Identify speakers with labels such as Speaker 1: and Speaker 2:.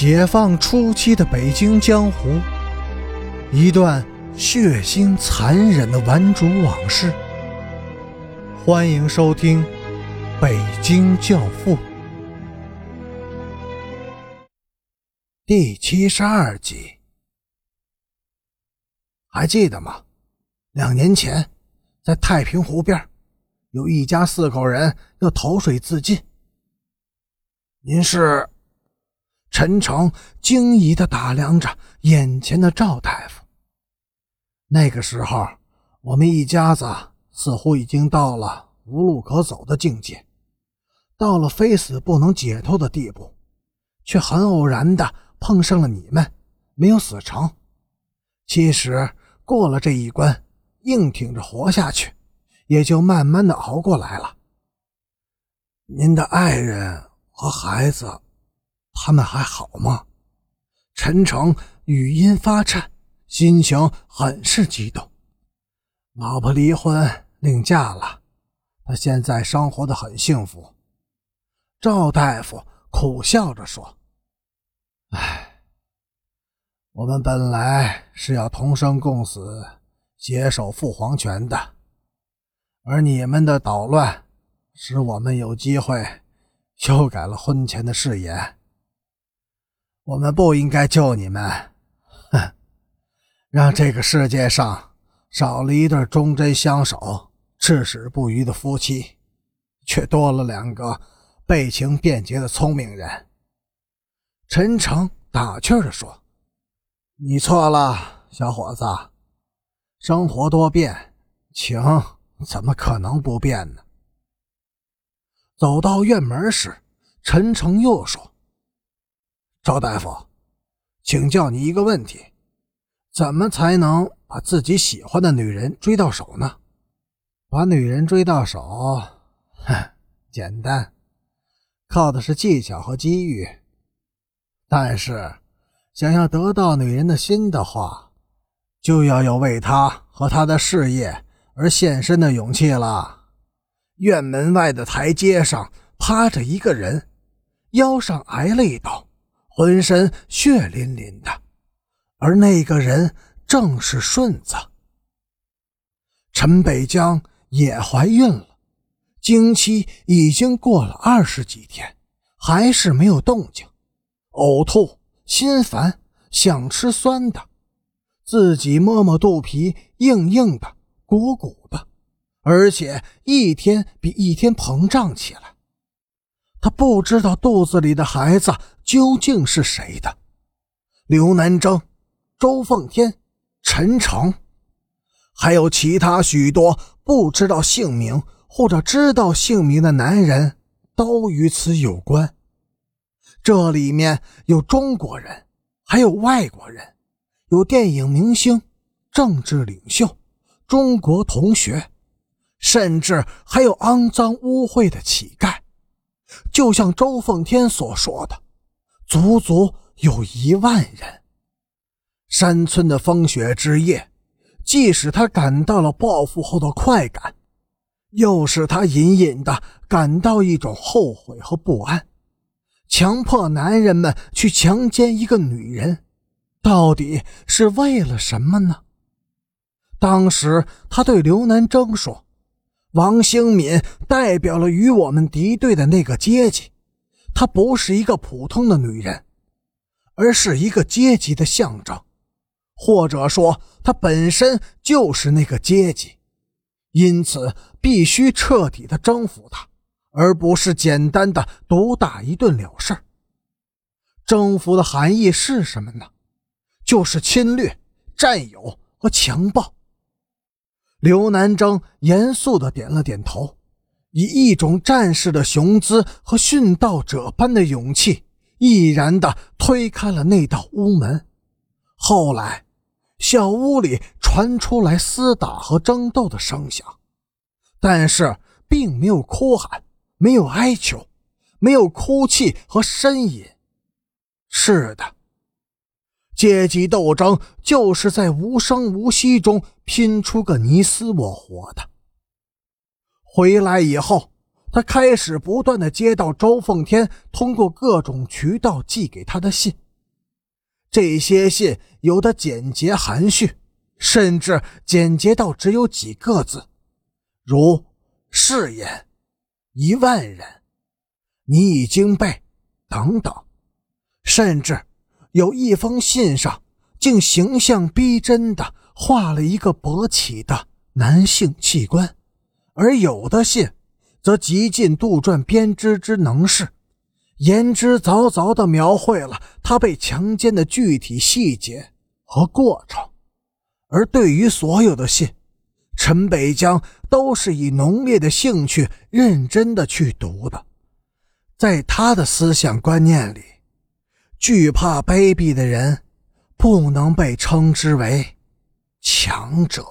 Speaker 1: 解放初期的北京江湖，一段血腥残忍的顽主往事。欢迎收听《北京教父》第七十二集。还记得吗？两年前，在太平湖边，有一家四口人要投水自尽。您是？陈诚惊疑的打量着眼前的赵大夫。那个时候，我们一家子似乎已经到了无路可走的境界，到了非死不能解脱的地步，却很偶然的碰上了你们，没有死成。其实过了这一关，硬挺着活下去，也就慢慢的熬过来了。您的爱人和孩子。他们还好吗？陈诚语音发颤，心情很是激动。老婆离婚另嫁了，他现在生活的很幸福。赵大夫苦笑着说：“唉，我们本来是要同生共死，携手父皇权的，而你们的捣乱，使我们有机会修改了婚前的誓言。”我们不应该救你们，哼！让这个世界上少了一对忠贞相守、至死不渝的夫妻，却多了两个背情便捷的聪明人。陈诚打趣地说：“你错了，小伙子。生活多变，情怎么可能不变呢？”走到院门时，陈诚又说。赵大夫，请教你一个问题：怎么才能把自己喜欢的女人追到手呢？把女人追到手，哼，简单，靠的是技巧和机遇。但是，想要得到女人的心的话，就要有为她和她的事业而献身的勇气了。院门外的台阶上趴着一个人，腰上挨了一刀。浑身血淋淋的，而那个人正是顺子。陈北江也怀孕了，经期已经过了二十几天，还是没有动静，呕吐、心烦、想吃酸的，自己摸摸肚皮，硬硬的、鼓鼓的，而且一天比一天膨胀起来。他不知道肚子里的孩子究竟是谁的，刘南征、周凤天、陈诚，还有其他许多不知道姓名或者知道姓名的男人，都与此有关。这里面有中国人，还有外国人，有电影明星、政治领袖、中国同学，甚至还有肮脏污秽的乞丐。就像周凤天所说的，足足有一万人。山村的风雪之夜，既使他感到了报复后的快感，又使他隐隐的感到一种后悔和不安。强迫男人们去强奸一个女人，到底是为了什么呢？当时他对刘南征说。王兴敏代表了与我们敌对的那个阶级，她不是一个普通的女人，而是一个阶级的象征，或者说她本身就是那个阶级，因此必须彻底的征服她，而不是简单的毒打一顿了事。征服的含义是什么呢？就是侵略、占有和强暴。刘南征严肃地点了点头，以一种战士的雄姿和殉道者般的勇气，毅然地推开了那道屋门。后来，小屋里传出来厮打和争斗的声响，但是并没有哭喊，没有哀求，没有哭泣和呻吟。是的。阶级斗争就是在无声无息中拼出个你死我活的。回来以后，他开始不断的接到周凤天通过各种渠道寄给他的信，这些信有的简洁含蓄，甚至简洁到只有几个字，如“誓言”“一万人”“你已经被”等等，甚至有一封信上竟形象逼真的画了一个勃起的男性器官，而有的信则极尽杜撰编织之能事。言之凿凿地描绘了他被强奸的具体细节和过程，而对于所有的信，陈北江都是以浓烈的兴趣认真地去读的。在他的思想观念里，惧怕卑鄙的人不能被称之为强者。